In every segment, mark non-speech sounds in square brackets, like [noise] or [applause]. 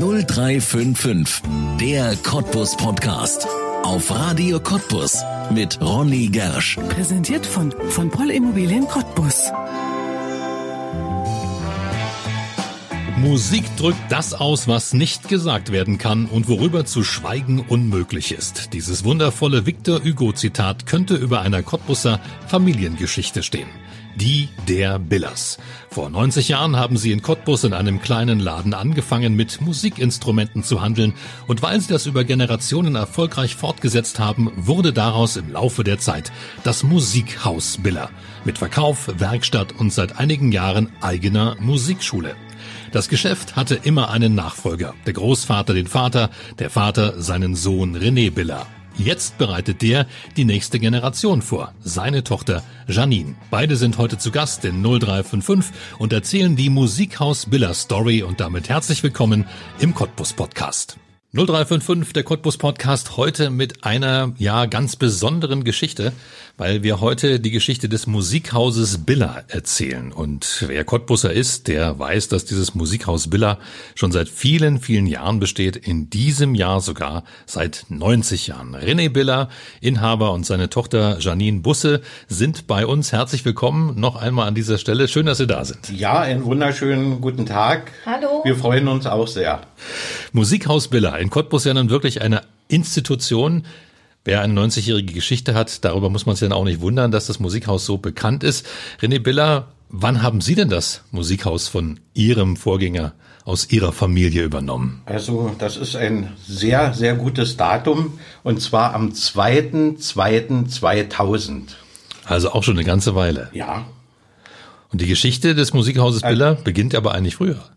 0355, der Cottbus Podcast. Auf Radio Cottbus mit Ronny Gersch. Präsentiert von, von Poll Immobilien Cottbus. Musik drückt das aus, was nicht gesagt werden kann und worüber zu schweigen unmöglich ist. Dieses wundervolle Victor Hugo-Zitat könnte über einer Cottbusser Familiengeschichte stehen. Die der Billers. Vor 90 Jahren haben sie in Cottbus in einem kleinen Laden angefangen, mit Musikinstrumenten zu handeln und weil sie das über Generationen erfolgreich fortgesetzt haben, wurde daraus im Laufe der Zeit das Musikhaus Biller mit Verkauf, Werkstatt und seit einigen Jahren eigener Musikschule. Das Geschäft hatte immer einen Nachfolger. Der Großvater den Vater, der Vater seinen Sohn René Biller. Jetzt bereitet der die nächste Generation vor, seine Tochter Janine. Beide sind heute zu Gast in 0355 und erzählen die Musikhaus Biller Story und damit herzlich willkommen im Cottbus Podcast. 0355, der Cottbus Podcast, heute mit einer, ja, ganz besonderen Geschichte, weil wir heute die Geschichte des Musikhauses Billa erzählen. Und wer Cottbusser ist, der weiß, dass dieses Musikhaus Billa schon seit vielen, vielen Jahren besteht, in diesem Jahr sogar seit 90 Jahren. René Billa, Inhaber und seine Tochter Janine Busse sind bei uns. Herzlich willkommen noch einmal an dieser Stelle. Schön, dass Sie da sind. Ja, einen wunderschönen guten Tag. Hallo. Wir freuen uns auch sehr. Musikhaus Billa in Cottbus ja nun wirklich eine Institution. Wer eine 90-jährige Geschichte hat, darüber muss man sich dann auch nicht wundern, dass das Musikhaus so bekannt ist. René Biller, wann haben Sie denn das Musikhaus von Ihrem Vorgänger aus Ihrer Familie übernommen? Also das ist ein sehr, sehr gutes Datum und zwar am 2.2.2000. Also auch schon eine ganze Weile. Ja. Und die Geschichte des Musikhauses Biller beginnt aber eigentlich früher.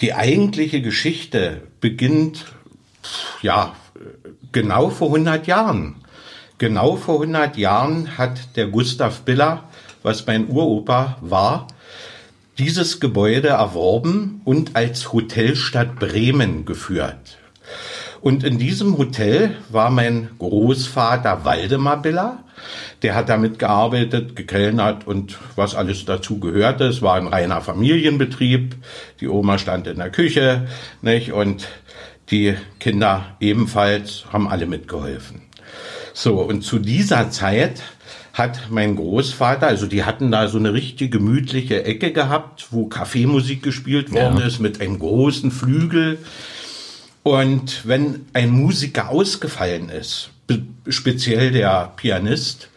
Die eigentliche Geschichte beginnt, ja, genau vor 100 Jahren. Genau vor 100 Jahren hat der Gustav Biller, was mein Uropa war, dieses Gebäude erworben und als Hotelstadt Bremen geführt. Und in diesem Hotel war mein Großvater Waldemar Biller. Der hat damit gearbeitet, gekellnert und was alles dazu gehörte. Es war ein reiner Familienbetrieb. Die Oma stand in der Küche, nicht? Und die Kinder ebenfalls haben alle mitgeholfen. So, und zu dieser Zeit hat mein Großvater, also die hatten da so eine richtig gemütliche Ecke gehabt, wo Kaffeemusik gespielt worden Ja. ist mit einem großen Flügel. Und wenn ein Musiker ausgefallen ist, speziell der Pianist,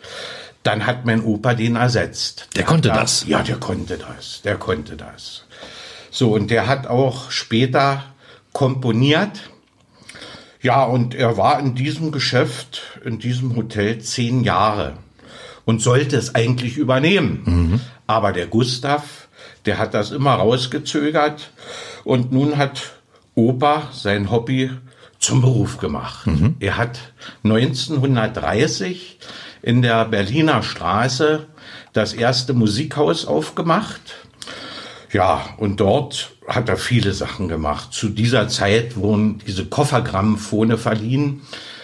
dann hat mein Opa den ersetzt. Der hat konnte da- das? Ja, der konnte das. Der konnte das. So, und der hat auch später komponiert. Ja, und er war in diesem Geschäft, in diesem Hotel zehn Jahre und sollte es eigentlich übernehmen. Aber der Gustav, der hat das immer rausgezögert und nun hat Opa sein Hobby zum Beruf gemacht. Er hat 1930 in der Berliner Straße das erste Musikhaus aufgemacht. Ja, und dort hat er viele Sachen gemacht. Zu dieser Zeit wurden diese Koffergrammophone verliehen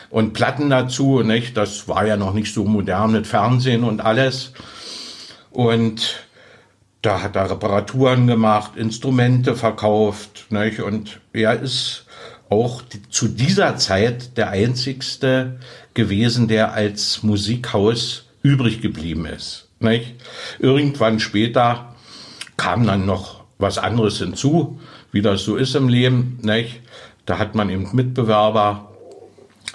und Platten dazu, nicht? Das war ja noch nicht so modern mit Fernsehen und alles. Und da hat er Reparaturen gemacht, Instrumente verkauft, nicht? Und er ist auch die, zu dieser Zeit der einzigste gewesen, der als Musikhaus übrig geblieben ist, nicht? Irgendwann später kam dann noch was anderes hinzu, wie das so ist im Leben, nicht? Da hat man eben Mitbewerber,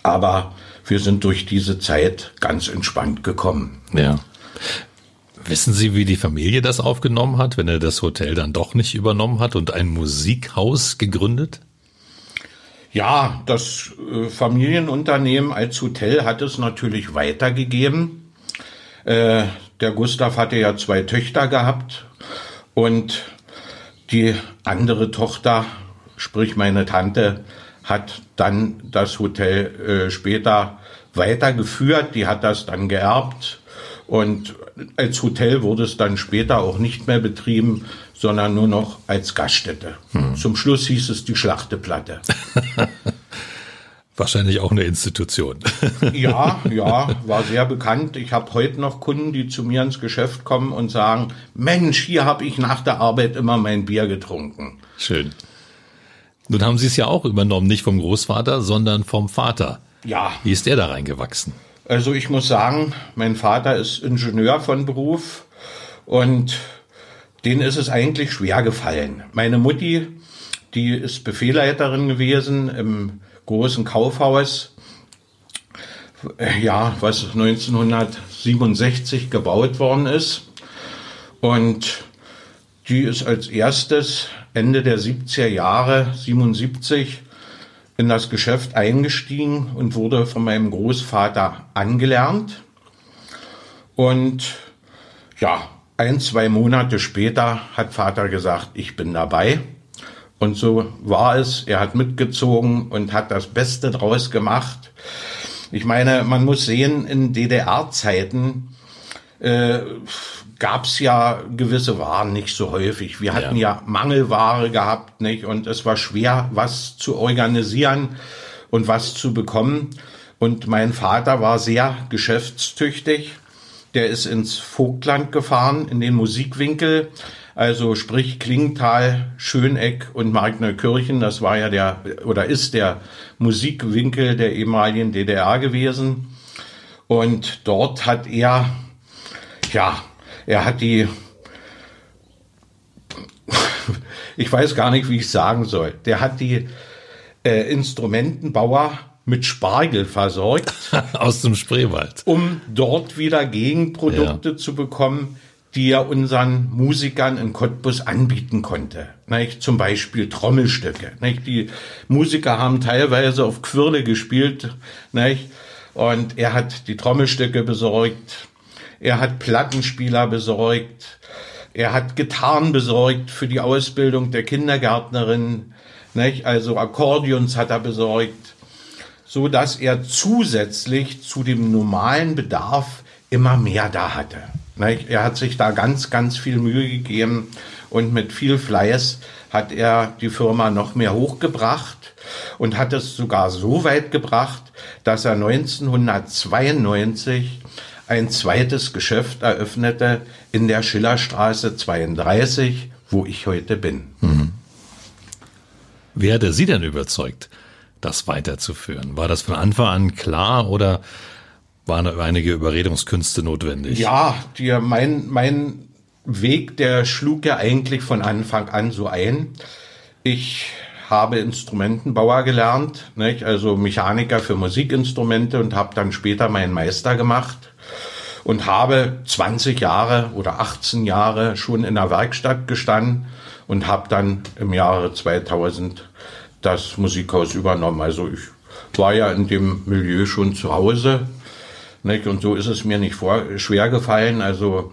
aber wir sind durch diese Zeit ganz entspannt gekommen. Ja. Wissen Sie, wie die Familie das aufgenommen hat, wenn er das Hotel dann doch nicht übernommen hat und ein Musikhaus gegründet? Ja, das äh, Familienunternehmen als Hotel hat es natürlich weitergegeben. Äh, der Gustav hatte ja zwei Töchter gehabt und die andere Tochter, sprich meine Tante, hat dann das Hotel äh, später weitergeführt. Die hat das dann geerbt und als Hotel wurde es dann später auch nicht mehr betrieben, sondern nur noch als Gaststätte. Zum Schluss hieß es die Schlachteplatte. [laughs] Wahrscheinlich auch eine Institution. [laughs] Ja, ja, [laughs] war sehr bekannt. Ich habe heute noch Kunden, die zu mir ins Geschäft kommen und sagen, Mensch, hier habe ich nach der Arbeit immer mein Bier getrunken. Schön. Nun haben Sie es ja auch übernommen, nicht vom Großvater, sondern vom Vater. Ja. Wie ist der da reingewachsen? Also ich muss sagen, mein Vater ist Ingenieur von Beruf und denen ist es eigentlich schwer gefallen. Meine Mutti, die ist Befehlleiterin gewesen im großen Kaufhaus, ja, was 1967 gebaut worden ist. Und die ist als erstes Ende der 70er Jahre, 77, in das Geschäft eingestiegen und wurde von meinem Großvater angelernt. Und ja, ein, zwei Monate später hat Vater gesagt, ich bin dabei. Und so war es. Er hat mitgezogen und hat das Beste draus gemacht. Ich meine, man muss sehen, in DDR-Zeiten äh, gab es ja gewisse Waren nicht so häufig. Wir hatten ja. ja Mangelware gehabt, nicht? Und es war schwer, was zu organisieren und was zu bekommen. Und mein Vater war sehr geschäftstüchtig. Der ist ins Vogtland gefahren, in den Musikwinkel. Also sprich Klingenthal, Schöneck und Markneukirchen. Das war ja der oder ist der Musikwinkel der ehemaligen DDR gewesen. Und dort hat er, ja, er hat die, [laughs] ich weiß gar nicht, wie ich sagen soll, der hat die äh, Instrumentenbauer mit Spargel versorgt. [laughs] Aus dem Spreewald. Um dort wieder Gegenprodukte ja. zu bekommen, die er unseren Musikern in Cottbus anbieten konnte. Nicht? Zum Beispiel Trommelstücke. Nicht? Die Musiker haben teilweise auf Quirle gespielt. Nicht? Und er hat die Trommelstücke besorgt. Er hat Plattenspieler besorgt. Er hat Gitarren besorgt für die Ausbildung der Kindergärtnerin. Nicht? Also Akkordeons hat er besorgt. So dass er zusätzlich zu dem normalen Bedarf immer mehr da hatte. Er hat sich da ganz, ganz viel Mühe gegeben und mit viel Fleiß hat er die Firma noch mehr hochgebracht und hat es sogar so weit gebracht, dass er 1992 ein zweites Geschäft eröffnete in der Schillerstraße 32, wo ich heute bin. Mhm. Wer hatte Sie denn überzeugt, das weiterzuführen? War das von Anfang an klar oder waren einige Überredungskünste notwendig? Ja, die, mein, mein Weg, der schlug ja eigentlich von Anfang an so ein. Ich habe Instrumentenbauer gelernt, nicht? also Mechaniker für Musikinstrumente und habe dann später meinen Meister gemacht und habe 20 Jahre oder 18 Jahre schon in der Werkstatt gestanden und habe dann im Jahre 2000 das Musikhaus übernommen. Also ich war ja in dem Milieu schon zu Hause nicht? Und so ist es mir nicht vor, schwer gefallen. Also,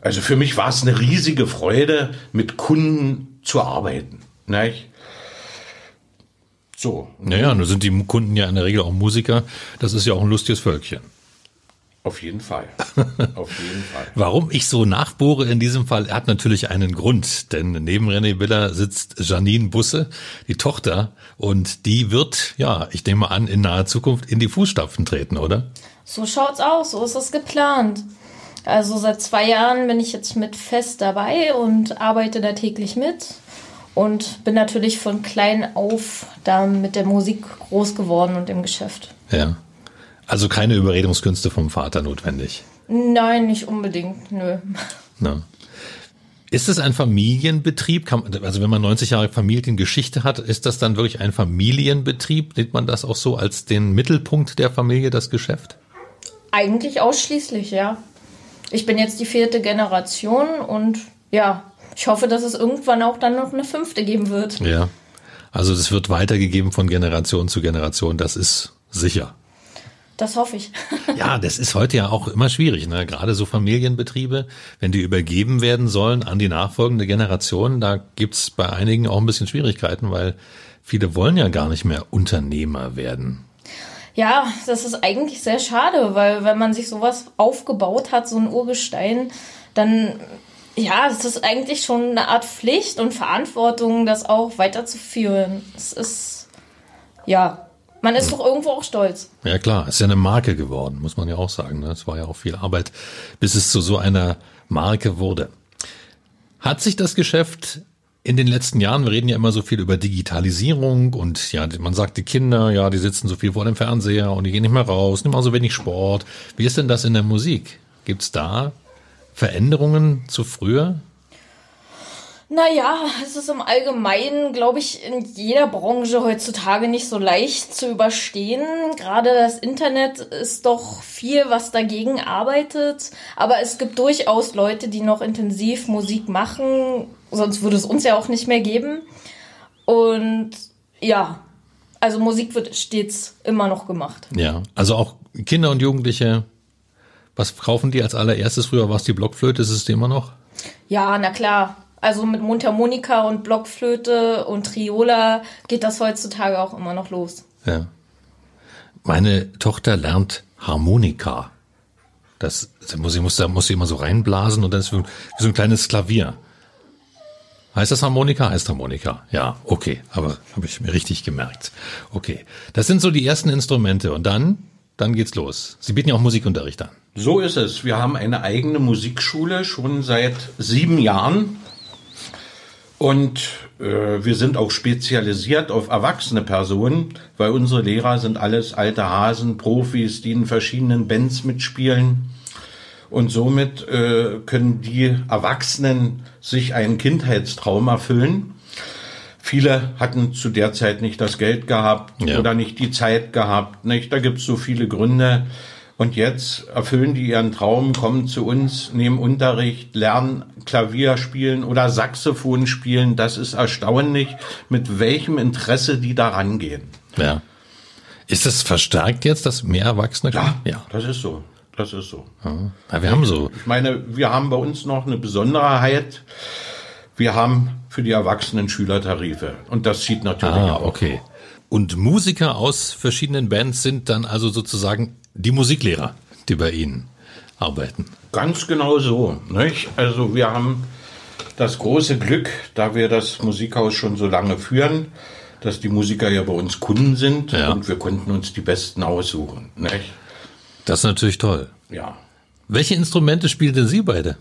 also für mich war es eine riesige Freude, mit Kunden zu arbeiten. Nicht? So. Naja, nun sind die Kunden ja in der Regel auch Musiker. Das ist ja auch ein lustiges Völkchen. Auf jeden Fall. [laughs] Auf jeden Fall. Warum ich so nachbohre in diesem Fall, hat natürlich einen Grund, denn neben René Biller sitzt Janine Busse, die Tochter, und die wird, ja, ich nehme an, in naher Zukunft in die Fußstapfen treten, oder? So schaut's aus, so ist es geplant. Also seit zwei Jahren bin ich jetzt mit fest dabei und arbeite da täglich mit und bin natürlich von klein auf da mit der Musik groß geworden und im Geschäft. Ja. Also keine Überredungskünste vom Vater notwendig. Nein, nicht unbedingt, nö. Na. Ist es ein Familienbetrieb? also wenn man 90 Jahre Familiengeschichte hat, ist das dann wirklich ein Familienbetrieb? Nimmt man das auch so als den Mittelpunkt der Familie, das Geschäft? Eigentlich ausschließlich, ja. Ich bin jetzt die vierte Generation und ja, ich hoffe, dass es irgendwann auch dann noch eine fünfte geben wird. Ja. Also es wird weitergegeben von Generation zu Generation, das ist sicher. Das hoffe ich. [laughs] ja, das ist heute ja auch immer schwierig, ne? Gerade so Familienbetriebe, wenn die übergeben werden sollen an die nachfolgende Generation, da gibt's bei einigen auch ein bisschen Schwierigkeiten, weil viele wollen ja gar nicht mehr Unternehmer werden. Ja, das ist eigentlich sehr schade, weil wenn man sich sowas aufgebaut hat, so ein Urgestein, dann ja, es ist eigentlich schon eine Art Pflicht und Verantwortung, das auch weiterzuführen. Es ist ja, man ist doch irgendwo auch stolz. Ja klar, es ist ja eine Marke geworden, muss man ja auch sagen. Ne? Es war ja auch viel Arbeit, bis es zu so einer Marke wurde. Hat sich das Geschäft in den letzten Jahren, wir reden ja immer so viel über Digitalisierung und ja, man sagt, die Kinder, ja, die sitzen so viel vor dem Fernseher und die gehen nicht mehr raus, nehmen auch so wenig Sport. Wie ist denn das in der Musik? Gibt's da Veränderungen zu früher? Naja, es ist im Allgemeinen, glaube ich, in jeder Branche heutzutage nicht so leicht zu überstehen. Gerade das Internet ist doch viel, was dagegen arbeitet. Aber es gibt durchaus Leute, die noch intensiv Musik machen. Sonst würde es uns ja auch nicht mehr geben. Und ja, also Musik wird stets immer noch gemacht. Ja, also auch Kinder und Jugendliche. Was kaufen die als allererstes? Früher war es die Blockflöte, ist es die immer noch? Ja, na klar. Also mit Mundharmonika und Blockflöte und Triola geht das heutzutage auch immer noch los. Ja. Meine Tochter lernt Harmonika. Das, das muss ich muss da muss sie immer so reinblasen und dann ist wie so ein kleines Klavier. Heißt das Harmonika? Heißt Harmonika. Ja, okay, aber habe ich mir richtig gemerkt. Okay, das sind so die ersten Instrumente und dann dann geht's los. Sie bieten ja auch Musikunterricht an. So ist es. Wir haben eine eigene Musikschule schon seit sieben Jahren. Und äh, wir sind auch spezialisiert auf erwachsene Personen, weil unsere Lehrer sind alles alte Hasen, Profis, die in verschiedenen Bands mitspielen. Und somit äh, können die Erwachsenen sich einen Kindheitstraum erfüllen. Viele hatten zu der Zeit nicht das Geld gehabt Ja. oder nicht die Zeit gehabt. Nicht? Da gibt's so viele Gründe. Und jetzt erfüllen die ihren Traum, kommen zu uns, nehmen Unterricht, lernen Klavier spielen oder Saxophon spielen. Das ist erstaunlich, mit welchem Interesse die da rangehen. Ja. Ist das verstärkt jetzt, dass mehr Erwachsene kommen? Ja. Das ist so. Das ist so. ja. Wir haben so. Ich meine, wir haben bei uns noch eine Besonderheit. Wir haben für die Erwachsenen Schülertarife. Und das zieht natürlich Ah, auch. okay. Und Musiker aus verschiedenen Bands sind dann also sozusagen die Musiklehrer, die bei Ihnen arbeiten. Ganz genau so. Nicht? Also wir haben das große Glück, da wir das Musikhaus schon so lange führen, dass die Musiker ja bei uns Kunden sind Ja. und wir konnten uns die Besten aussuchen. Nicht? Das ist natürlich toll. Ja. Welche Instrumente spielen denn Sie beide?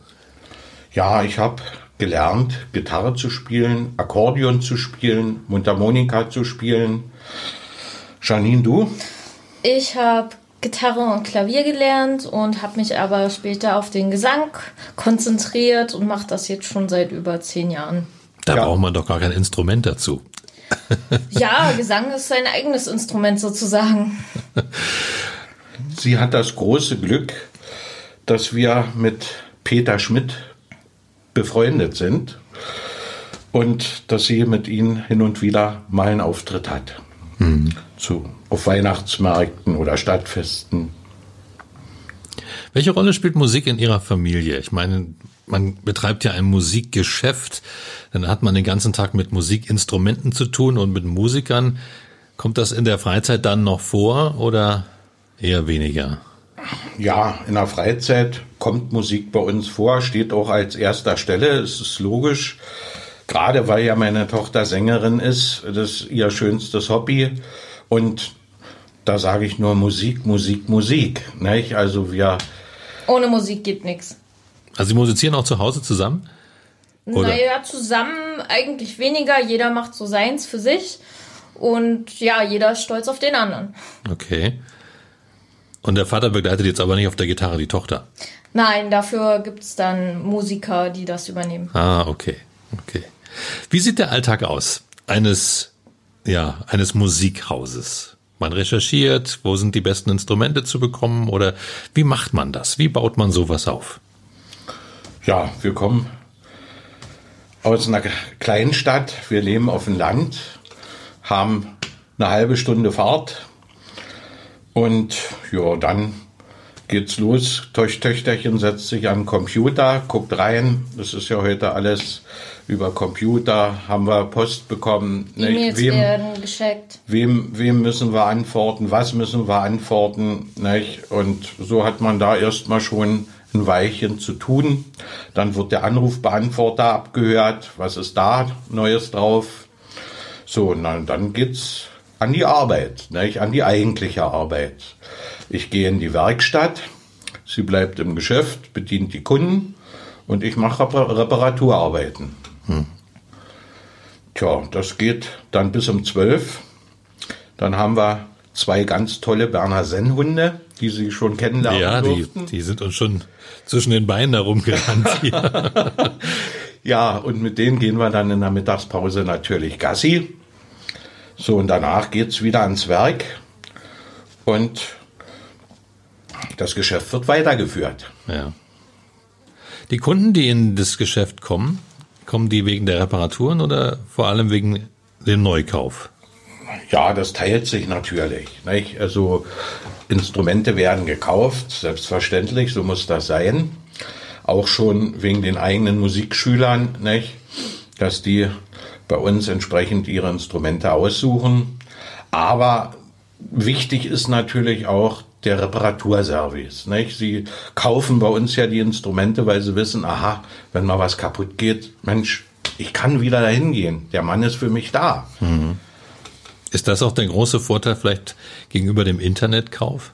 Ja, ich habe gelernt, Gitarre zu spielen, Akkordeon zu spielen, Mundharmonika zu spielen. Janine, du? Ich habe Gitarre und Klavier gelernt und habe mich aber später auf den Gesang konzentriert und mache das jetzt schon seit über zehn Jahren. Da Ja. braucht man doch gar kein Instrument dazu. [laughs] Ja, Gesang ist sein eigenes Instrument sozusagen. Sie hat das große Glück, dass wir mit Peter Schmidt befreundet sind und dass sie mit ihm hin und wieder mal einen Auftritt hat. Zu, auf Weihnachtsmärkten oder Stadtfesten. Welche Rolle spielt Musik in Ihrer Familie? Ich meine, man betreibt ja ein Musikgeschäft, dann hat man den ganzen Tag mit Musikinstrumenten zu tun und mit Musikern. Kommt das in der Freizeit dann noch vor oder eher weniger? Ja, in der Freizeit kommt Musik bei uns vor, steht auch als erster Stelle. Es ist logisch, gerade weil ja meine Tochter Sängerin ist, das ist ihr schönstes Hobby. Und da sage ich nur Musik, Musik, Musik. Nicht? Also wir, Ohne Musik geht nichts. Also Sie musizieren auch zu Hause zusammen? Oder? Naja, zusammen eigentlich weniger. Jeder macht so seins für sich. Und ja, jeder ist stolz auf den anderen. Okay. Und der Vater begleitet jetzt aber nicht auf der Gitarre die Tochter. Nein, dafür gibt's dann Musiker, die das übernehmen. Ah, okay. Okay. Wie sieht der Alltag aus eines, ja, eines Musikhauses? Man recherchiert, wo sind die besten Instrumente zu bekommen oder wie macht man das? Wie baut man sowas auf? ja, wir kommen aus einer kleinen Stadt, wir leben auf dem Land, haben eine halbe Stunde Fahrt und ja, dann geht's los. Töch Töchterchen setzt sich den Computer, guckt rein. Das ist ja heute alles über Computer. Haben wir Post bekommen. nicht? E-Mails Wem, werden gescheckt. wem, wem müssen wir antworten? Was müssen wir antworten? Nicht? Und so hat man da erstmal schon ein Weilchen zu tun. Dann wird der Anrufbeantworter abgehört. Was ist da Neues drauf? So, na, dann geht's an die Arbeit, nicht? an die eigentliche Arbeit. Ich gehe in die Werkstatt, sie bleibt im Geschäft, bedient die Kunden und ich mache Repar- Reparaturarbeiten. Tja, das geht dann bis um zwölf. Dann haben wir zwei ganz tolle Berner Sennhunde, die Sie schon kennenlernen Ja, die, die sind uns schon zwischen den Beinen herumgerannt. [laughs] Ja, und mit denen gehen wir dann in der Mittagspause natürlich Gassi. So, und danach geht's wieder ans Werk und das Geschäft wird weitergeführt. ja. Die Kunden, die in das Geschäft kommen, kommen die wegen der Reparaturen oder vor allem wegen dem Neukauf? Ja, das teilt sich natürlich. Nicht? Also Instrumente werden gekauft, selbstverständlich, so muss das sein. Auch schon wegen den eigenen Musikschülern, nicht? dass die bei uns entsprechend ihre Instrumente aussuchen. Aber wichtig ist natürlich auch der Reparaturservice. Nicht? Sie kaufen bei uns ja die Instrumente, weil sie wissen, aha, wenn mal was kaputt geht, Mensch, ich kann wieder dahin gehen. Der Mann ist für mich da. Ist das auch der große Vorteil vielleicht gegenüber dem Internetkauf?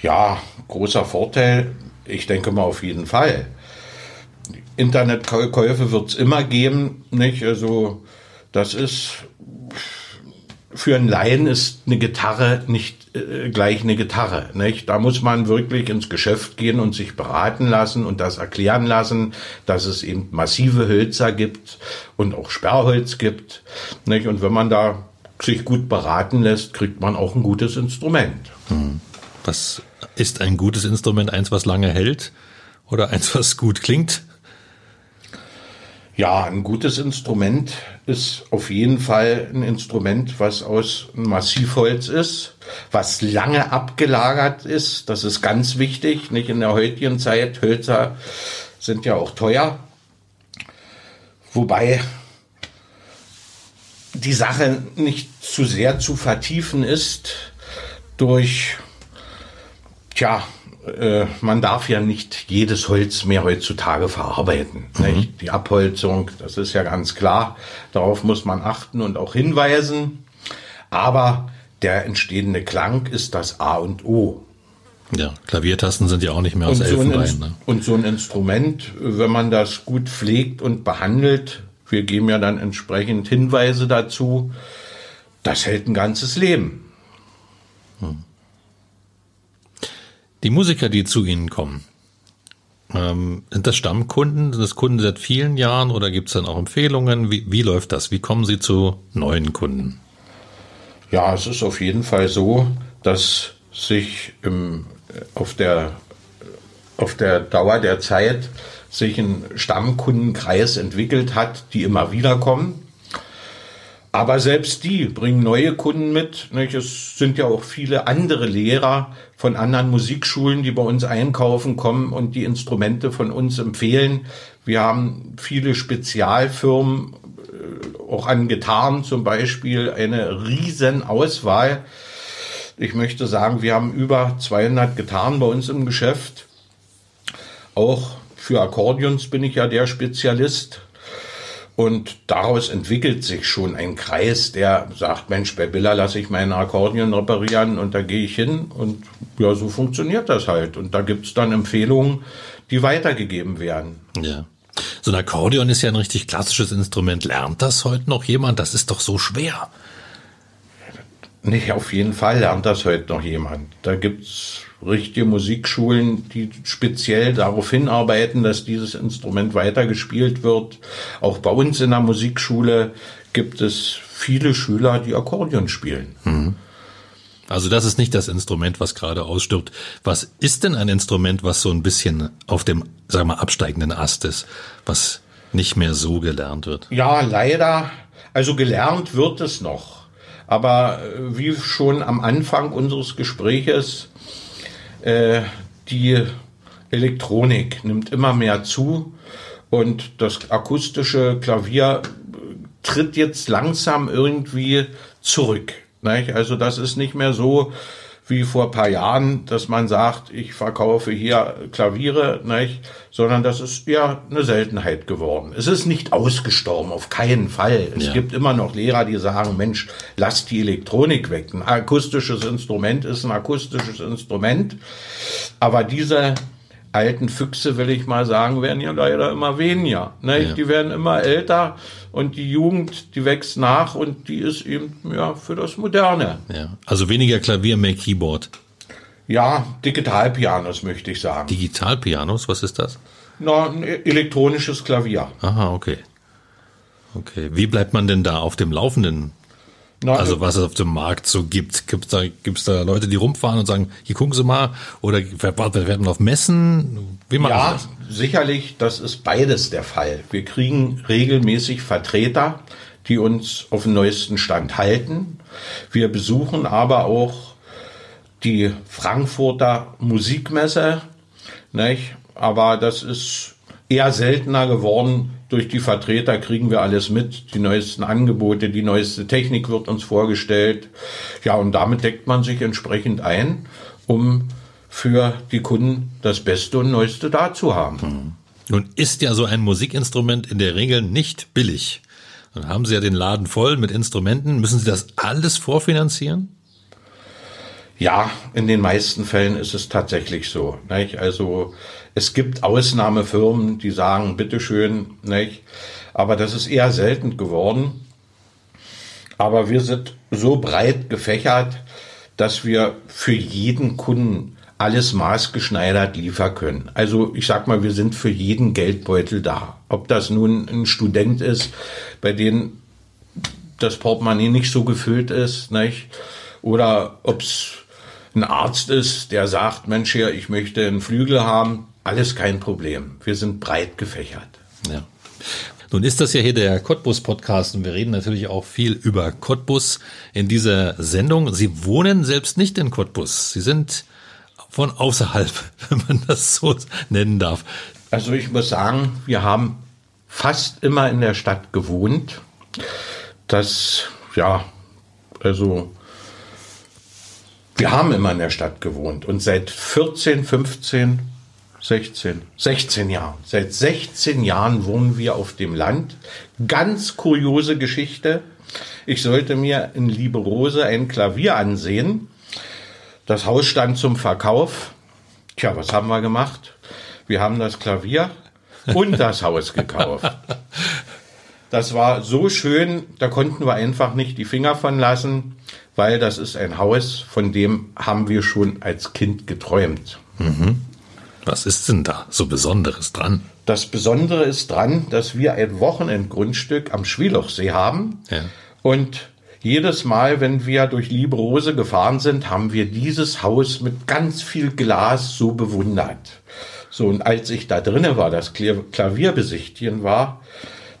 Ja, großer Vorteil. Ich denke mal auf jeden Fall. Internetkäufe wird es immer geben, nicht? Also das ist für einen Laien ist eine Gitarre nicht äh, gleich eine Gitarre, nicht? Da muss man wirklich ins Geschäft gehen und sich beraten lassen und das erklären lassen, dass es eben massive Hölzer gibt und auch Sperrholz gibt, nicht? Und wenn man da sich gut beraten lässt, kriegt man auch ein gutes Instrument. Was ist ein gutes Instrument? Eins, was lange hält oder eins, was gut klingt? Ja, ein gutes Instrument ist auf jeden Fall ein Instrument, was aus Massivholz ist, was lange abgelagert ist. Das ist ganz wichtig, nicht in der heutigen Zeit. Hölzer sind ja auch teuer. Wobei die Sache nicht zu sehr zu vertiefen ist durch, tja, äh, man darf ja nicht jedes Holz mehr heutzutage verarbeiten. Nicht? Die Abholzung, das ist ja ganz klar. Darauf muss man achten und auch hinweisen. Aber der entstehende Klang ist das A und O. Ja, Klaviertasten sind ja auch nicht mehr aus Und so, ein, Elfenbein. Ins- Ne? und so ein Instrument, wenn man das gut pflegt und behandelt, wir geben ja dann entsprechend Hinweise dazu, das hält ein ganzes Leben. Die Musiker, die zu Ihnen kommen, ähm, sind das Stammkunden? Sind das Kunden seit vielen Jahren oder gibt es dann auch Empfehlungen? Wie, wie läuft das? Wie kommen Sie zu neuen Kunden? Ja, es ist auf jeden Fall so, dass sich im, auf, der, auf der Dauer der Zeit sich ein Stammkundenkreis entwickelt hat, die immer wieder kommen. Aber selbst die bringen neue Kunden mit. Es sind ja auch viele andere Lehrer von anderen Musikschulen, die bei uns einkaufen kommen und die Instrumente von uns empfehlen. Wir haben viele Spezialfirmen, äh, auch an Gitarren zum Beispiel, eine riesen Auswahl. Ich möchte sagen, wir haben über 200 Gitarren bei uns im Geschäft. Auch für Akkordeons bin ich ja der Spezialist. Und daraus entwickelt sich schon ein Kreis, der sagt, Mensch, bei Billa lasse ich meinen Akkordeon reparieren und da gehe ich hin. Und ja, so funktioniert das halt. Und da gibt's dann Empfehlungen, die weitergegeben werden. Ja. So ein Akkordeon ist ja ein richtig klassisches Instrument. Lernt das heute noch jemand? Das ist doch so schwer. Nee, auf jeden Fall lernt das heute noch jemand. Da gibt's richtige Musikschulen, die speziell darauf hinarbeiten, dass dieses Instrument weitergespielt wird. Auch bei uns in der Musikschule gibt es viele Schüler, die Akkordeon spielen. Also das ist nicht das Instrument, was gerade ausstirbt. Was ist denn ein Instrument, was so ein bisschen auf dem, sagen wir mal, absteigenden Ast ist, was nicht mehr so gelernt wird? Ja, leider. Also gelernt wird es noch. Aber äh, wie schon am Anfang unseres Gespräches, äh, die Elektronik nimmt immer mehr zu und das akustische Klavier äh, tritt jetzt langsam irgendwie zurück. Also das ist nicht mehr so wie vor ein paar Jahren, dass man sagt, ich verkaufe hier Klaviere, nicht? sondern das ist ja eine Seltenheit geworden. Es ist nicht ausgestorben, auf keinen Fall. Es Ja. gibt immer noch Lehrer, die sagen, Mensch, lass die Elektronik weg. Ein akustisches Instrument ist ein akustisches Instrument, aber diese alten Füchse, will ich mal sagen, werden ja leider immer weniger. Ne? Ja. Die werden immer älter und die Jugend, die wächst nach und die ist eben ja für das Moderne. Ja. Also weniger Klavier, mehr Keyboard. Ja, Digitalpianos möchte ich sagen. Digitalpianos, was ist das? Na, ein elektronisches Klavier. Aha, okay. Okay. Wie bleibt man denn da auf dem Laufenden? Na, Also was es auf dem Markt so gibt. Gibt's da, gibt's da Leute, die rumfahren und sagen, hier gucken Sie mal? Oder werden wir auf Messen? Wie machen Ja, das? sicherlich, das ist beides der Fall. Wir kriegen regelmäßig Vertreter, die uns auf dem neuesten Stand halten. Wir besuchen aber auch die Frankfurter Musikmesse, nicht? aber das ist eher seltener geworden. Durch die Vertreter kriegen wir alles mit, die neuesten Angebote, die neueste Technik wird uns vorgestellt. Ja, und damit deckt man sich entsprechend ein, um für die Kunden das Beste und Neueste da zu haben. Nun ist ja so ein Musikinstrument in der Regel nicht billig. Dann haben Sie ja den Laden voll mit Instrumenten. Müssen Sie das alles vorfinanzieren? Ja, in den meisten Fällen ist es tatsächlich so. Nicht? Also es gibt Ausnahmefirmen, die sagen, bitteschön, nicht? aber das ist eher selten geworden. Aber wir sind so breit gefächert, dass wir für jeden Kunden alles maßgeschneidert liefern können. Also ich sag mal, wir sind für jeden Geldbeutel da. Ob das nun ein Student ist, bei dem das Portemonnaie nicht so gefüllt ist, nicht? Oder ob es ein Arzt ist, der sagt, Mensch, hier, ich möchte einen Flügel haben, alles kein Problem. Wir sind breit gefächert. Ja. Nun ist das ja hier der Cottbus Podcast und wir reden natürlich auch viel über Cottbus in dieser Sendung. Sie wohnen selbst nicht in Cottbus. Sie sind von außerhalb, [laughs] wenn man das so nennen darf. Also ich muss sagen, wir haben fast immer in der Stadt gewohnt. Das, ja, also wir haben immer in der Stadt gewohnt und seit 14, 15, 16, 16 Jahren, seit 16 Jahren wohnen wir auf dem Land. Ganz kuriose Geschichte. Ich sollte mir in Lieberose ein Klavier ansehen. Das Haus stand zum Verkauf. Tja, was haben wir gemacht? Wir haben das Klavier und das Haus gekauft. [laughs] Das war so schön, da konnten wir einfach nicht die Finger von lassen, weil das ist ein Haus, von dem haben wir schon als Kind geträumt. Was ist denn da so Besonderes dran? Das Besondere ist dran, dass wir ein Wochenendgrundstück am Schwielochsee haben. Ja. Und jedes Mal, wenn wir durch Lieberose gefahren sind, haben wir dieses Haus mit ganz viel Glas so bewundert. So, und als ich da drinnen war, das Kla- Klavier besichtigen war,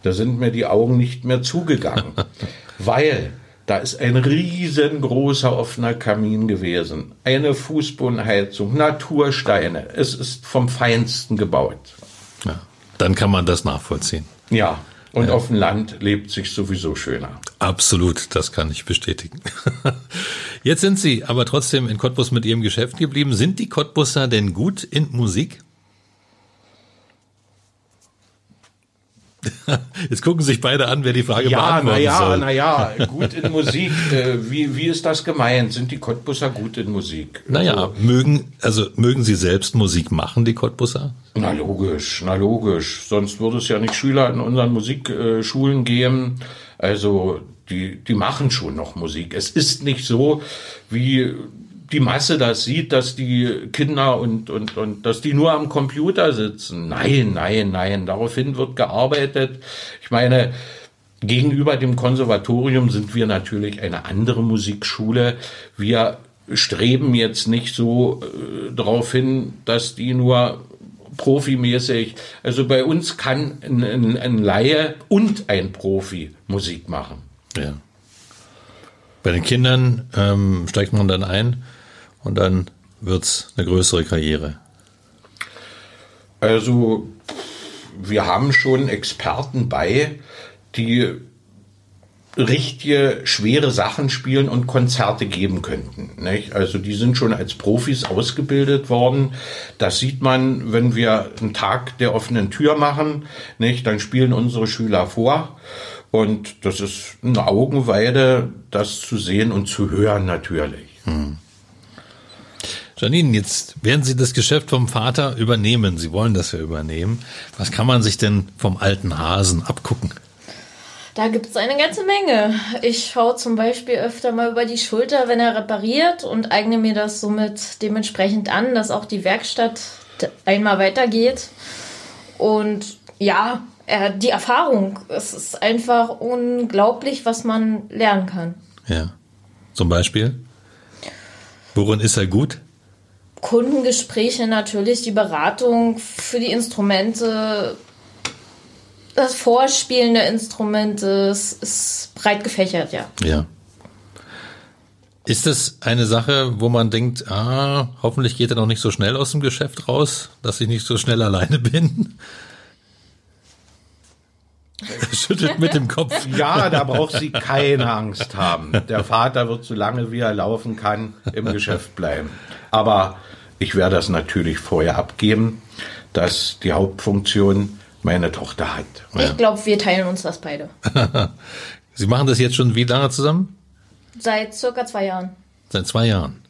da sind mir die Augen nicht mehr zugegangen. [laughs] weil da ist ein riesengroßer offener Kamin gewesen, eine Fußbodenheizung, Natursteine. Es ist vom Feinsten gebaut. ja. Dann kann man das nachvollziehen. Ja, und auf dem Land lebt sich sowieso schöner. Absolut, das kann ich bestätigen. [laughs] Jetzt sind Sie aber trotzdem in Cottbus mit Ihrem Geschäft geblieben. Sind die Cottbusser denn gut in Musik? [laughs] Jetzt gucken sich beide an, wer die Frage Ja, beantworten naja, soll. naja, gut in Musik. Äh, wie, wie ist das gemeint? Sind die Cottbusser gut in Musik? Naja, mögen, also mögen Sie selbst Musik machen, die Cottbusser? Na logisch, na logisch. Sonst würde es ja nicht Schüler in unseren Musikschulen geben. Also die, die machen schon noch Musik. Es ist nicht so, wie die Masse das sieht, dass die Kinder und, und, und dass die nur am Computer sitzen. Nein, nein, nein. Daraufhin wird gearbeitet. Ich meine, Gegenüber dem Konservatorium sind wir natürlich eine andere Musikschule. Wir streben jetzt nicht so äh, darauf hin, dass die nur profimäßig, also bei uns kann ein, ein, ein Laie und ein Profi Musik machen. Ja. Bei den Kindern ähm, steigt man dann ein und dann wird's eine größere Karriere. Also wir haben schon Experten bei, die richtige schwere Sachen spielen und Konzerte geben könnten. Nicht? Also die sind schon als Profis ausgebildet worden. Das sieht man, wenn wir einen Tag der offenen Tür machen. Nicht? Dann spielen unsere Schüler vor. Und das ist eine Augenweide, das zu sehen und zu hören natürlich. Janine, jetzt werden Sie das Geschäft vom Vater übernehmen. Sie wollen das ja übernehmen. Was kann man sich denn vom alten Hasen abgucken? Da gibt es eine ganze Menge. Ich schaue zum Beispiel öfter mal über die Schulter, wenn er repariert und eigne mir das somit dementsprechend an, dass auch die Werkstatt einmal weitergeht. Und ja, die Erfahrung, es ist einfach unglaublich, was man lernen kann. Ja. Zum Beispiel? Worin ist er gut? Kundengespräche natürlich, die Beratung für die Instrumente, das Vorspielen der Instrumente, es ist breit gefächert, ja. Ja. Ist das eine Sache, wo man denkt, ah, hoffentlich geht er noch nicht so schnell aus dem Geschäft raus, dass ich nicht so schnell alleine bin? Schüttelt mit dem Kopf. Ja, da braucht sie keine Angst haben. Der Vater wird so lange wie er laufen kann im Geschäft bleiben. Aber ich werde das natürlich vorher abgeben, dass die Hauptfunktion meine Tochter hat. Ich glaube, wir teilen uns das beide. [laughs] Sie machen das jetzt schon wie lange zusammen? Seit circa zwei Jahren. Seit zwei Jahren.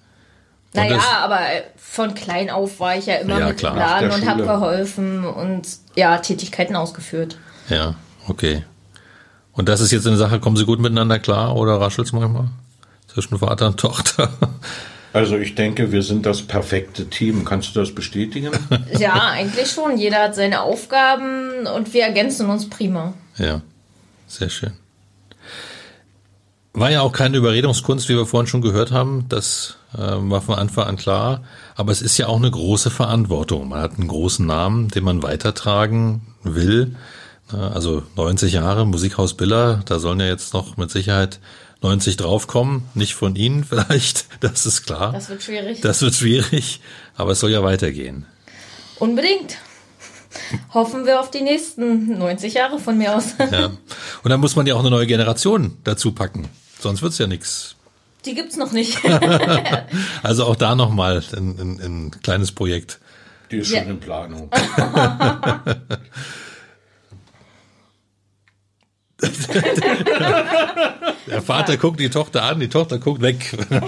Und naja, aber von klein auf war ich ja immer ja, mit klar. im Laden und habe geholfen und ja, Tätigkeiten ausgeführt. Ja, okay. Und das ist jetzt eine Sache, kommen Sie gut miteinander klar oder raschelt es manchmal zwischen Vater und Tochter? [laughs] Also ich denke, wir sind das perfekte Team. Kannst du das bestätigen? [laughs] Ja, eigentlich schon. Jeder hat seine Aufgaben und wir ergänzen uns prima. Ja, sehr schön. War ja auch keine Überredungskunst, wie wir vorhin schon gehört haben. Das äh, war von Anfang an klar. Aber es ist ja auch eine große Verantwortung. Man hat einen großen Namen, den man weitertragen will. Also 90 Jahre Musikhaus Biller, da sollen ja jetzt noch mit Sicherheit 90 draufkommen, nicht von Ihnen [laughs] vielleicht, das ist klar. Das wird schwierig. Das wird schwierig, aber es soll ja weitergehen. Unbedingt. Hoffen wir auf die nächsten 90 Jahre von mir aus. Ja. Und dann muss man ja auch eine neue Generation dazu packen, sonst wird's ja nichts. Die gibt's noch nicht. [laughs] also auch da nochmal ein, ein, ein kleines Projekt. Die ist ja. schon in Planung. [laughs] [laughs] Der Vater guckt die Tochter an, die Tochter guckt weg. [laughs]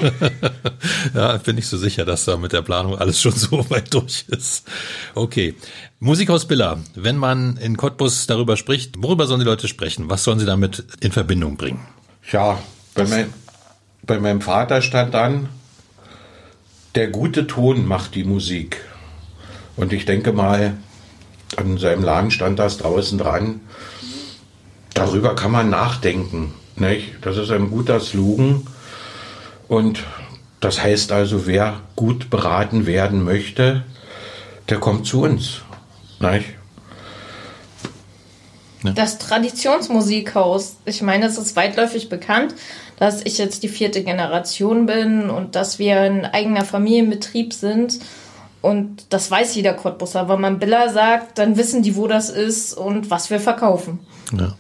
ja, bin ich so sicher, dass da mit der Planung alles schon so weit durch ist. Okay. Musikhaus Billa, wenn man in Cottbus darüber spricht, worüber sollen die Leute sprechen? Was sollen sie damit in Verbindung bringen? Ja, bei, mein, bei meinem Vater stand dann, der gute Ton macht die Musik. Und ich denke mal, an seinem Laden stand das draußen dran darüber kann man nachdenken. Nicht? Das ist ein guter Slogan. Und das heißt also, wer gut beraten werden möchte, der kommt zu uns. Nicht? Das Traditionsmusikhaus, ich meine, es ist weitläufig bekannt, dass ich jetzt die vierte Generation bin und dass wir ein eigener Familienbetrieb sind. Und das weiß jeder Cottbusser. Wenn man Billa sagt, dann wissen die, wo das ist und was wir verkaufen. Ja.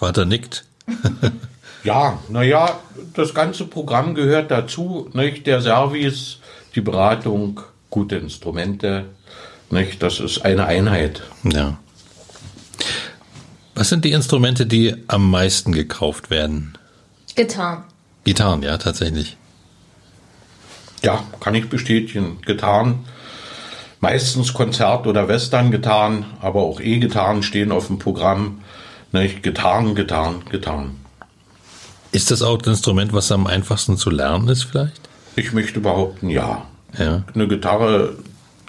Vater nickt. [laughs] ja, naja, das ganze Programm gehört dazu. Nicht? Der Service, die Beratung, gute Instrumente. Nicht? Das ist eine Einheit. Ja. Was sind die Instrumente, die am meisten gekauft werden? Gitarren. Gitarren, ja, tatsächlich. Ja, kann ich bestätigen. Gitarren. Meistens Konzert- oder Western-Gitarren, aber auch E-Gitarren stehen auf dem Programm. Nicht? Gitarren, Gitarren, Gitarren. Ist das auch das Instrument, was am einfachsten zu lernen ist vielleicht? Ich möchte behaupten, ja. ja. Eine Gitarre,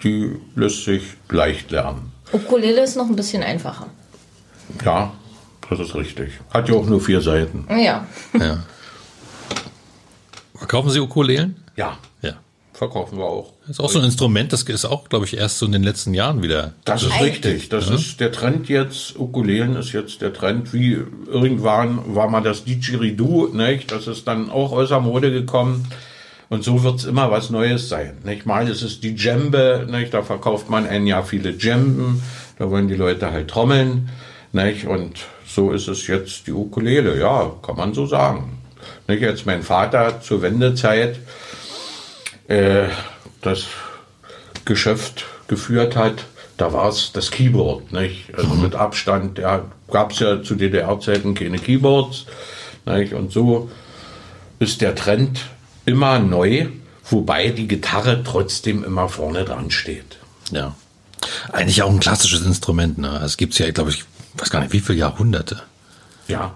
die lässt sich leicht lernen. Ukulele ist noch ein bisschen einfacher. Ja, das ist richtig. Hat ja auch nur vier Seiten. Ja. ja. [laughs] Verkaufen Sie Ukulelen? Ja. Verkaufen wir auch. Das ist auch so ein Instrument, das ist auch, glaube ich, erst so in den letzten Jahren wieder. Das ist richtig. Das ja. ist der Trend jetzt. Ukulelen ist jetzt der Trend. Wie irgendwann war mal das Didgeridoo, nicht? Das ist dann auch aus der Mode gekommen. Und so wird es immer was Neues sein. Nicht? Mal ist es die Djembe, nicht? da verkauft man ein Jahr viele Djemben, da wollen die Leute halt trommeln. Nicht? Und so ist es jetzt die Ukulele, ja, kann man so sagen. Nicht? Jetzt mein Vater zur Wendezeit, äh, das Geschäft geführt hat, da war es das Keyboard, nicht? Also mhm. mit Abstand, ja, gab es ja zu DDR-Zeiten keine Keyboards, nicht? Und so ist der Trend immer neu, wobei die Gitarre trotzdem immer vorne dran steht. Ja. Eigentlich auch ein klassisches Instrument, ne? Es gibt's ja, glaube ich, weiß gar nicht, wie viele Jahrhunderte. Ja.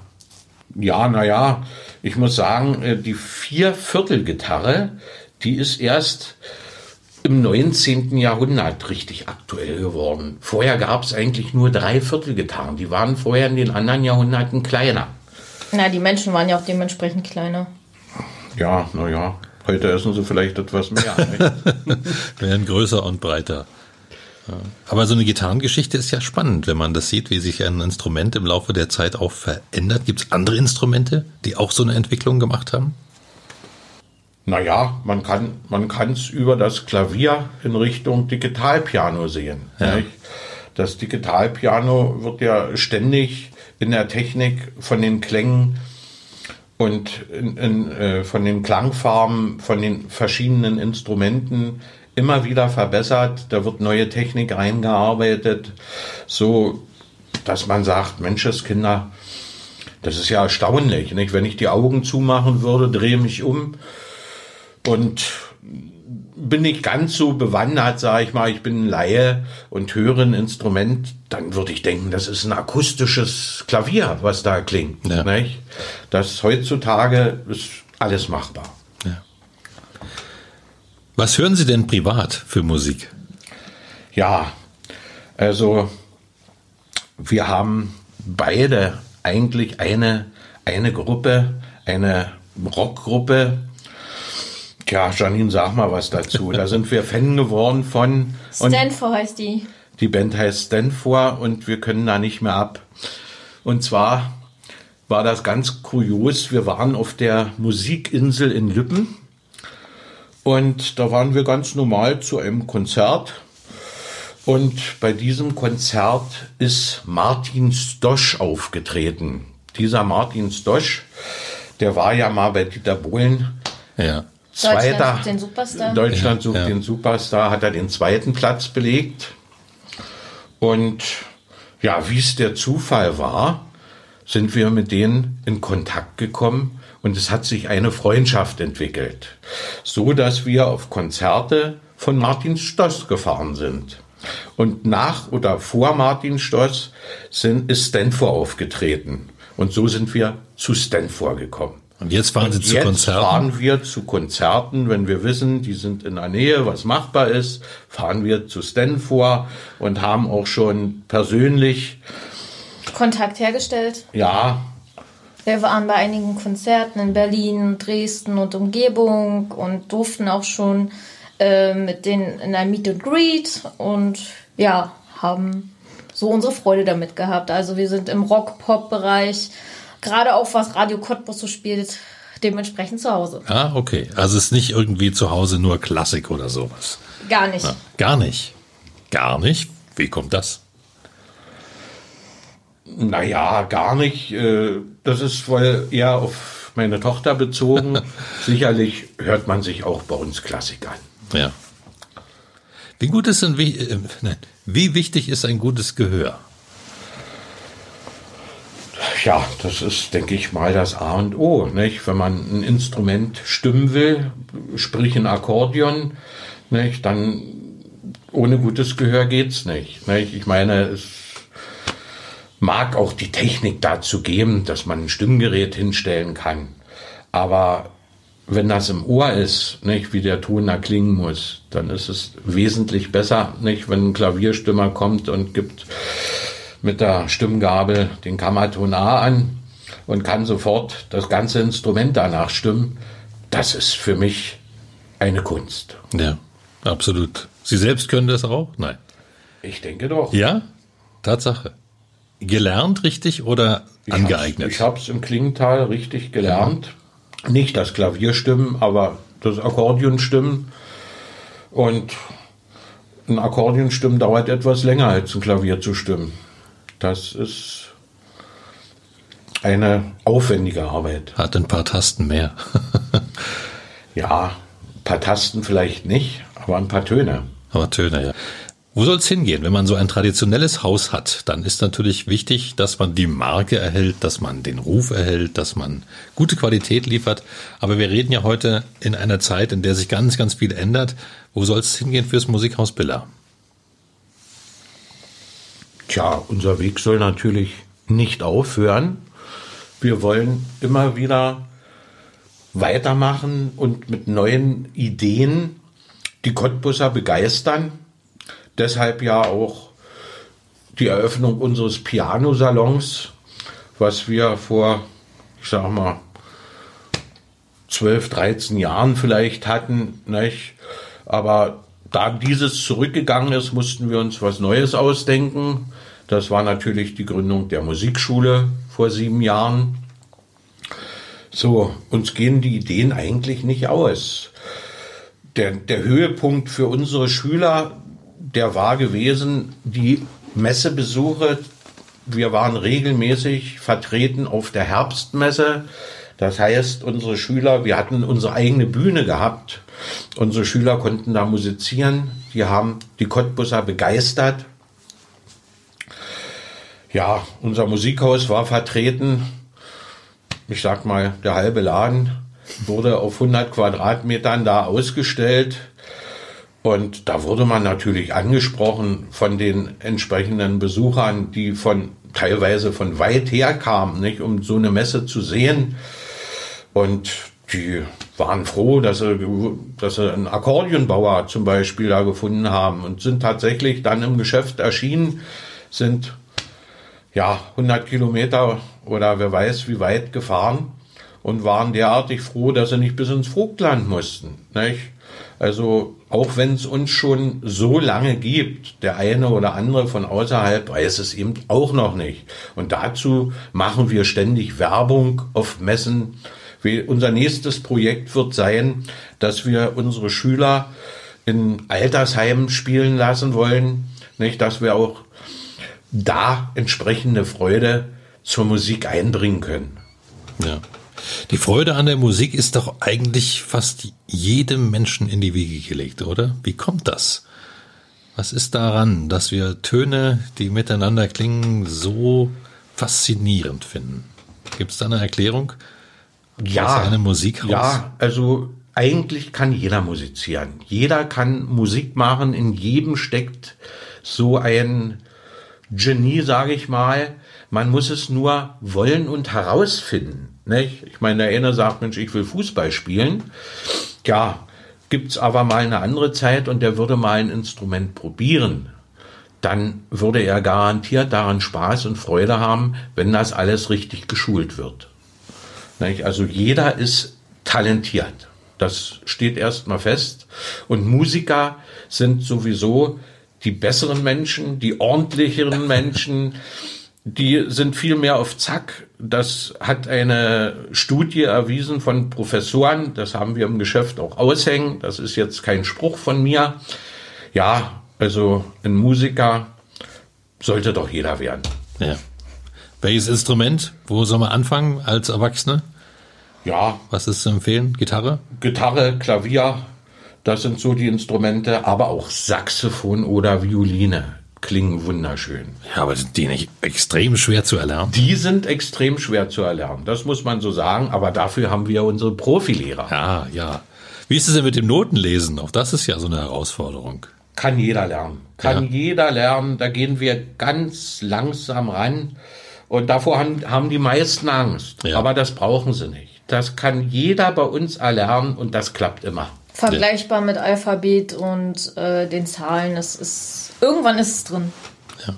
Ja, naja, ich muss sagen, äh, die Vierviertelgitarre, die ist erst im 19. Jahrhundert richtig aktuell geworden. Vorher gab es eigentlich nur Dreiviertelgitarren. Die waren vorher in den anderen Jahrhunderten kleiner. Na, die Menschen waren ja auch dementsprechend kleiner. Ja, naja, heute essen sie vielleicht etwas mehr. [laughs] Werden größer und breiter. Aber so eine Gitarrengeschichte ist ja spannend, wenn man das sieht, wie sich ein Instrument im Laufe der Zeit auch verändert. Gibt es andere Instrumente, die auch so eine Entwicklung gemacht haben? Naja, man kann man es über das Klavier in Richtung Digitalpiano sehen. Ja. Das Digitalpiano wird ja ständig in der Technik von den Klängen und in, in, äh, von den Klangfarben, von den verschiedenen Instrumenten immer wieder verbessert. Da wird neue Technik eingearbeitet, so dass man sagt, Menscheskinder, das ist ja erstaunlich. Nicht? Wenn ich die Augen zumachen würde, drehe mich um und bin nicht ganz so bewandert, sage ich mal, ich bin ein Laie und höre ein Instrument, dann würde ich denken, das ist ein akustisches Klavier, was da klingt. Ja. Nicht? Das heutzutage ist alles machbar. Ja. Was hören Sie denn privat für Musik? Ja, also wir haben beide eigentlich eine, eine Gruppe, eine Rockgruppe. Tja, Janine, sag mal was dazu. Da sind wir Fan geworden von. Und Stanford heißt die. die Band heißt Stanford und wir können da nicht mehr ab. Und zwar war das ganz kurios. Wir waren auf der Musikinsel in Lüppen und da waren wir ganz normal zu einem Konzert. Und bei diesem Konzert ist Martin Stosch aufgetreten. Dieser Martin Stosch, der war ja mal bei Dieter Bohlen Ja. Deutschland Zweiter. sucht den Superstar. Deutschland sucht Ja. den Superstar, hat er den zweiten Platz belegt. Und ja, wie es der Zufall war, sind wir mit denen in Kontakt gekommen und es hat sich eine Freundschaft entwickelt. So dass wir auf Konzerte von Martin Stoss gefahren sind. Und nach oder vor Martin Stoss sind, ist Stanford aufgetreten. Und so sind wir zu Stanford gekommen. Und jetzt fahren Sie Und zu jetzt Konzerten? fahren wir zu Konzerten, wenn wir wissen, die sind in der Nähe, was machbar ist, fahren wir zu Stanford und haben auch schon persönlich, Kontakt hergestellt. ja, Wir waren bei einigen Konzerten in Berlin, Dresden und Umgebung und durften auch schon äh, mit denen in ein Meet and Greet und ja, haben so unsere Freude damit gehabt. Also wir sind im Rock-Pop-Bereich, gerade auch was Radio Cottbus so spielt, dementsprechend zu Hause. Ah, okay. Also es ist nicht irgendwie zu Hause nur Klassik oder sowas. Gar nicht. Ja, gar nicht. Gar nicht? Wie kommt das? naja, gar nicht. äh, Das ist wohl eher auf meine Tochter bezogen. [laughs] Sicherlich hört man sich auch bei uns Klassik an. Ja. Wie gut ist ein, wie, äh, nein, wie wichtig ist ein gutes Gehör? Ja, das ist, denke ich mal, das A und O. Nicht? Wenn man ein Instrument stimmen will, sprich ein Akkordeon, nicht? dann ohne gutes Gehör geht's nicht. nicht? Ich meine, es mag auch die Technik dazu geben, dass man ein Stimmgerät hinstellen kann. Aber wenn das im Ohr ist, nicht, wie der Ton da klingen muss, dann ist es wesentlich besser, nicht, wenn ein Klavierstimmer kommt und gibt mit der Stimmgabel den Kammerton A an und kann sofort das ganze Instrument danach stimmen. Das ist für mich eine Kunst. Ja, absolut. Sie selbst können das auch? Nein. Ich denke doch. Ja? Tatsache. Gelernt richtig oder Ich angeeignet? Hab's, ich habe es im Klingenthal richtig gelernt. Nicht das Klavierstimmen, aber das Akkordeonstimmen. Und ein Akkordeonstimmen dauert etwas länger als ein Klavier zu stimmen. Das ist eine aufwendige Arbeit. Hat ein paar Tasten mehr. [laughs] Ja, ein paar Tasten vielleicht nicht, aber ein paar Töne. Aber Töne, ja. Wo soll es hingehen? Wenn man so ein traditionelles Haus hat, dann ist natürlich wichtig, dass man die Marke erhält, dass man den Ruf erhält, dass man gute Qualität liefert. Aber wir reden ja heute in einer Zeit, in der sich ganz, ganz viel ändert. Wo soll es hingehen fürs Musikhaus Billa? Tja, unser Weg soll natürlich nicht aufhören. Wir wollen immer wieder weitermachen und mit neuen Ideen die Cottbusser begeistern deshalb ja auch die Eröffnung unseres Pianosalons, was wir vor, ich sag mal, 12, 13 Jahren vielleicht hatten. Nicht? Aber da dieses zurückgegangen ist, mussten wir uns was Neues ausdenken. Das war natürlich die Gründung der Musikschule vor sieben Jahren. So, uns gehen die Ideen eigentlich nicht aus. Der, der Höhepunkt für unsere Schüler der war gewesen, die Messebesuche. Wir waren regelmäßig vertreten auf der Herbstmesse. Das heißt, unsere Schüler, wir hatten unsere eigene Bühne gehabt. Unsere Schüler konnten da musizieren. Die haben die Cottbusser begeistert. Ja, unser Musikhaus war vertreten. Ich sag mal, der halbe Laden wurde auf 100 Quadratmetern da ausgestellt. Und da wurde man natürlich angesprochen von den entsprechenden Besuchern, die von teilweise von weit her kamen, nicht, um so eine Messe zu sehen. Und die waren froh, dass sie, dass sie einen Akkordeonbauer zum Beispiel da gefunden haben und sind tatsächlich dann im Geschäft erschienen, sind ja 100 Kilometer oder wer weiß wie weit gefahren und waren derartig froh, dass sie nicht bis ins Vogtland mussten. Nicht? Also auch wenn es uns schon so lange gibt, der eine oder andere von außerhalb weiß es eben auch noch nicht. Und dazu machen wir ständig Werbung auf Messen. unser nächstes Projekt wird sein, dass wir unsere Schüler in Altersheimen spielen lassen wollen, nicht, dass wir auch da entsprechende Freude zur Musik einbringen können. Ja. Die Freude an der Musik ist doch eigentlich fast jedem Menschen in die Wiege gelegt, oder? Wie kommt das? Was ist daran, dass wir Töne, die miteinander klingen, so faszinierend finden? Gibt es da eine Erklärung? Ja, eine Musikhaus? Ja, also eigentlich kann jeder musizieren. Jeder kann Musik machen. In jedem steckt so ein Genie, sage ich mal. Man muss es nur wollen und herausfinden. Nicht? Ich meine, der eine sagt, Mensch, ich will Fußball spielen. Ja, gibt's aber mal eine andere Zeit und der würde mal ein Instrument probieren. Dann würde er garantiert daran Spaß und Freude haben, wenn das alles richtig geschult wird. Nicht? Also jeder ist talentiert. Das steht erstmal fest. Und Musiker sind sowieso die besseren Menschen, die ordentlicheren [laughs] Menschen, die sind viel mehr auf Zack. Das hat eine Studie erwiesen von Professoren. Das haben wir im Geschäft auch aushängen. Das ist jetzt kein Spruch von mir. Ja, also ein Musiker sollte doch jeder werden. Ja. Welches Instrument? Wo soll man anfangen als Erwachsene? Ja. Was ist zu empfehlen? Gitarre? Gitarre, Klavier. Das sind so die Instrumente, aber auch Saxophon oder Violine klingen wunderschön. Ja, aber sind die nicht extrem schwer zu erlernen? Die sind extrem schwer zu erlernen, das muss man so sagen, aber dafür haben wir unsere Profilehrer. Ja, ja. Wie ist es denn mit dem Notenlesen? Auch das ist ja so eine Herausforderung. Kann jeder lernen. Kann ja. jeder lernen. Da gehen wir ganz langsam ran. Und davor haben, haben die meisten Angst. Ja. Aber das brauchen sie nicht. Das kann jeder bei uns erlernen und das klappt immer. Vergleichbar mit Alphabet und äh, den Zahlen. Das ist Irgendwann ist es drin. Ja.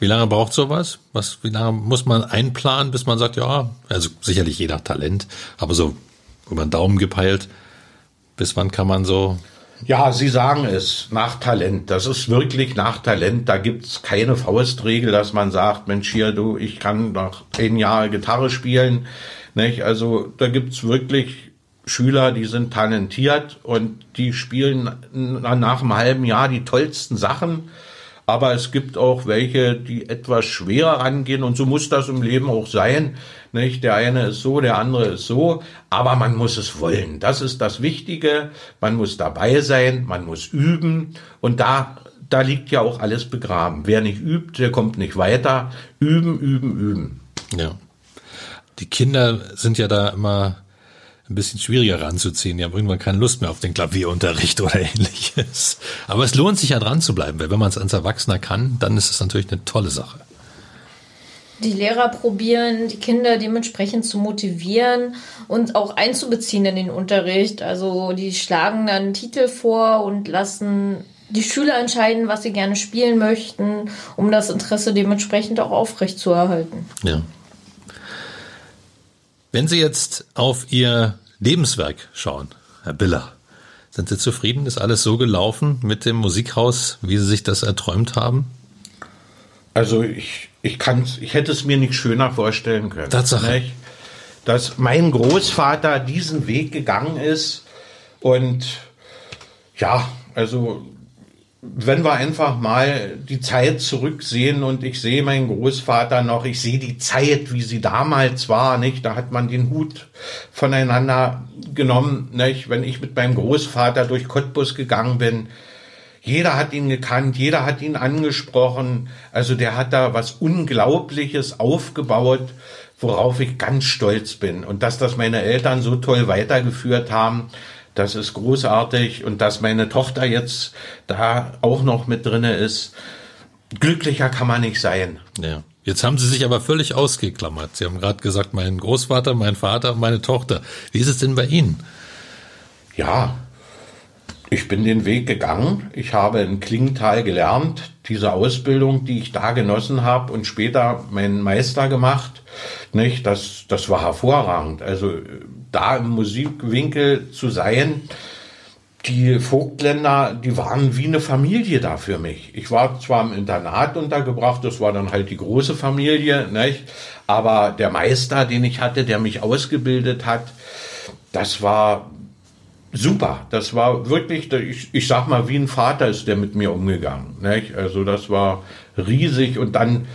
Wie lange braucht sowas? Was, wie lange muss man einplanen, bis man sagt, ja, also sicherlich je nach Talent, aber so über den Daumen gepeilt, bis wann kann man so ja, Sie sagen es, nach Talent. Das ist wirklich nach Talent. Da gibt's keine Faustregel, dass man sagt, Mensch, hier, du, ich kann noch zehn Jahre Gitarre spielen. Nicht? Also da gibt's wirklich Schüler, die sind talentiert und die spielen nach einem halben Jahr die tollsten Sachen. Aber es gibt auch welche, die etwas schwerer rangehen und so muss das im Leben auch sein. Nicht? Der eine ist so, der andere ist so, aber man muss es wollen. Das ist das Wichtige. Man muss dabei sein, man muss üben und da da liegt ja auch alles begraben. Wer nicht übt, der kommt nicht weiter. Üben, üben, üben. Ja. Die Kinder sind ja da immer ein bisschen schwieriger ranzuziehen. Die haben irgendwann keine Lust mehr auf den Klavierunterricht oder ähnliches. Aber es lohnt sich ja dran zu bleiben, weil wenn man es als Erwachsener kann, dann ist es natürlich eine tolle Sache. Die Lehrer probieren, die Kinder dementsprechend zu motivieren und auch einzubeziehen in den Unterricht. Also die schlagen dann Titel vor und lassen die Schüler entscheiden, was sie gerne spielen möchten, um das Interesse dementsprechend auch aufrecht zu erhalten. Ja. Wenn Sie jetzt auf Ihr Lebenswerk schauen, Herr Biller, sind Sie zufrieden? Ist alles so gelaufen mit dem Musikhaus, wie Sie sich das erträumt haben? Also ich, ich kann ich hätte es mir nicht schöner vorstellen können. Tatsache. Nicht? Dass mein Großvater diesen Weg gegangen ist und ja, also wenn wir einfach mal die Zeit zurücksehen und ich sehe meinen Großvater noch, ich sehe die Zeit, wie sie damals war, nicht? Da hat man den Hut voneinander genommen, nicht? Wenn ich mit meinem Großvater durch Cottbus gegangen bin, jeder hat ihn gekannt, jeder hat ihn angesprochen. Also der hat da was Unglaubliches aufgebaut, worauf ich ganz stolz bin. Und dass das meine Eltern so toll weitergeführt haben, das ist großartig und dass meine Tochter jetzt da auch noch mit drinne ist. Glücklicher kann man nicht sein. Ja. Jetzt haben Sie sich aber völlig ausgeklammert. Sie haben gerade gesagt, mein Großvater, mein Vater, meine Tochter. Wie ist es denn bei Ihnen? Ja, ich bin den Weg gegangen. Ich habe in Klingenthal gelernt, diese Ausbildung, die ich da genossen habe und später meinen Meister gemacht. Nicht, das, das war hervorragend. Also da im Musikwinkel zu sein, die Vogtländer, die waren wie eine Familie da für mich. Ich war zwar im Internat untergebracht, das war dann halt die große Familie, nicht? aber der Meister, den ich hatte, der mich ausgebildet hat, das war super. Das war wirklich, ich, ich sag mal, wie ein Vater ist der mit mir umgegangen. Nicht? Also das war riesig und dann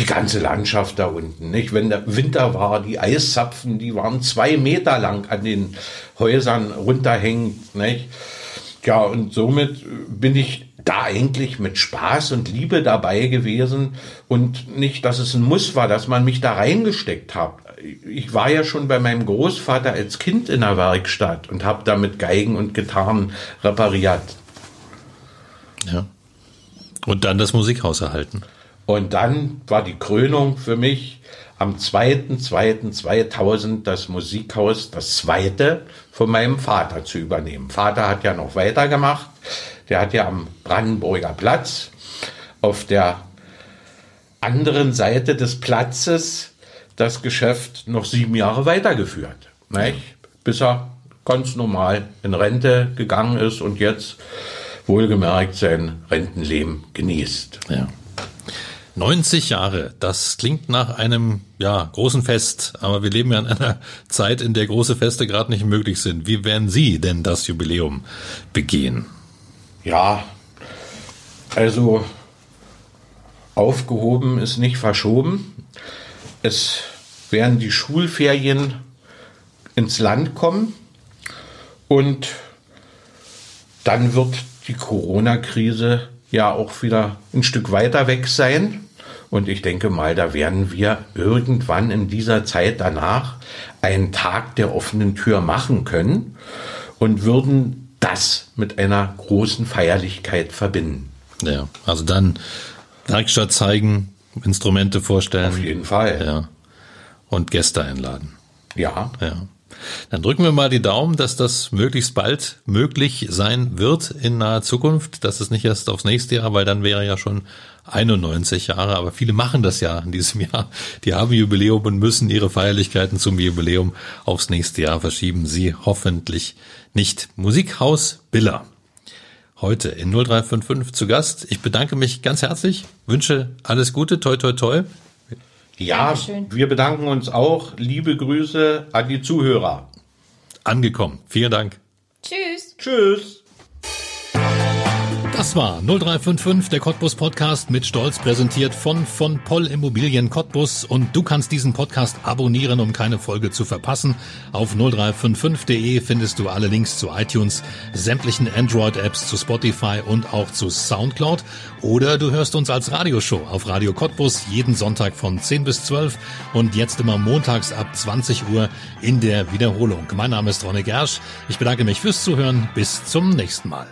die ganze Landschaft da unten. Nicht? Wenn der Winter war, die Eiszapfen, die waren zwei Meter lang an den Häusern runterhängen. Nicht? Ja, und somit bin ich da eigentlich mit Spaß und Liebe dabei gewesen und nicht, dass es ein Muss war, dass man mich da reingesteckt hat. Ich war ja schon bei meinem Großvater als Kind in der Werkstatt und habe damit Geigen und Gitarren repariert. Ja. Und dann das Musikhaus erhalten. Und dann war die Krönung für mich am 2.2.2000 das Musikhaus, das zweite, von meinem Vater zu übernehmen. Vater hat ja noch weitergemacht. Der hat ja am Brandenburger Platz auf der anderen Seite des Platzes das Geschäft noch sieben Jahre weitergeführt. Nicht? Bis er ganz normal in Rente gegangen ist und jetzt wohlgemerkt sein Rentenleben genießt. Ja. 90 Jahre, das klingt nach einem ja, großen Fest, aber wir leben ja in einer [laughs] Zeit, in der große Feste gerade nicht möglich sind. Wie werden Sie denn das Jubiläum begehen? Ja, also aufgehoben ist nicht verschoben. Es werden die Schulferien ins Land kommen und dann wird die Corona-Krise ja auch wieder ein Stück weiter weg sein. Und ich denke mal, da werden wir irgendwann in dieser Zeit danach einen Tag der offenen Tür machen können und würden das mit einer großen Feierlichkeit verbinden. Ja, also dann Werkstatt zeigen, Instrumente vorstellen. Auf jeden Fall. Ja. Und Gäste einladen. Ja. Ja. Dann drücken wir mal die Daumen, dass das möglichst bald möglich sein wird in naher Zukunft. Das ist nicht erst aufs nächste Jahr, weil dann wäre ja schon 91 Jahre. Aber viele machen das ja in diesem Jahr. Die haben Jubiläum und müssen ihre Feierlichkeiten zum Jubiläum aufs nächste Jahr verschieben. Sie hoffentlich nicht. Musikhaus Biller. Heute in 0355 zu Gast. Ich bedanke mich ganz herzlich, wünsche alles Gute, toi toi toi. Ja, Dankeschön. wir bedanken uns auch. Liebe Grüße an die Zuhörer. Angekommen. Vielen Dank. Tschüss. Tschüss. Das war 0355, der Cottbus Podcast mit Stolz präsentiert von von Poll Immobilien Cottbus und du kannst diesen Podcast abonnieren, um keine Folge zu verpassen. Auf 0355.de findest du alle Links zu iTunes, sämtlichen Android Apps, zu Spotify und auch zu Soundcloud oder du hörst uns als Radioshow auf Radio Cottbus jeden Sonntag von 10 bis 12 und jetzt immer montags ab 20 Uhr in der Wiederholung. Mein Name ist Ronne Gersch. Ich bedanke mich fürs Zuhören. Bis zum nächsten Mal.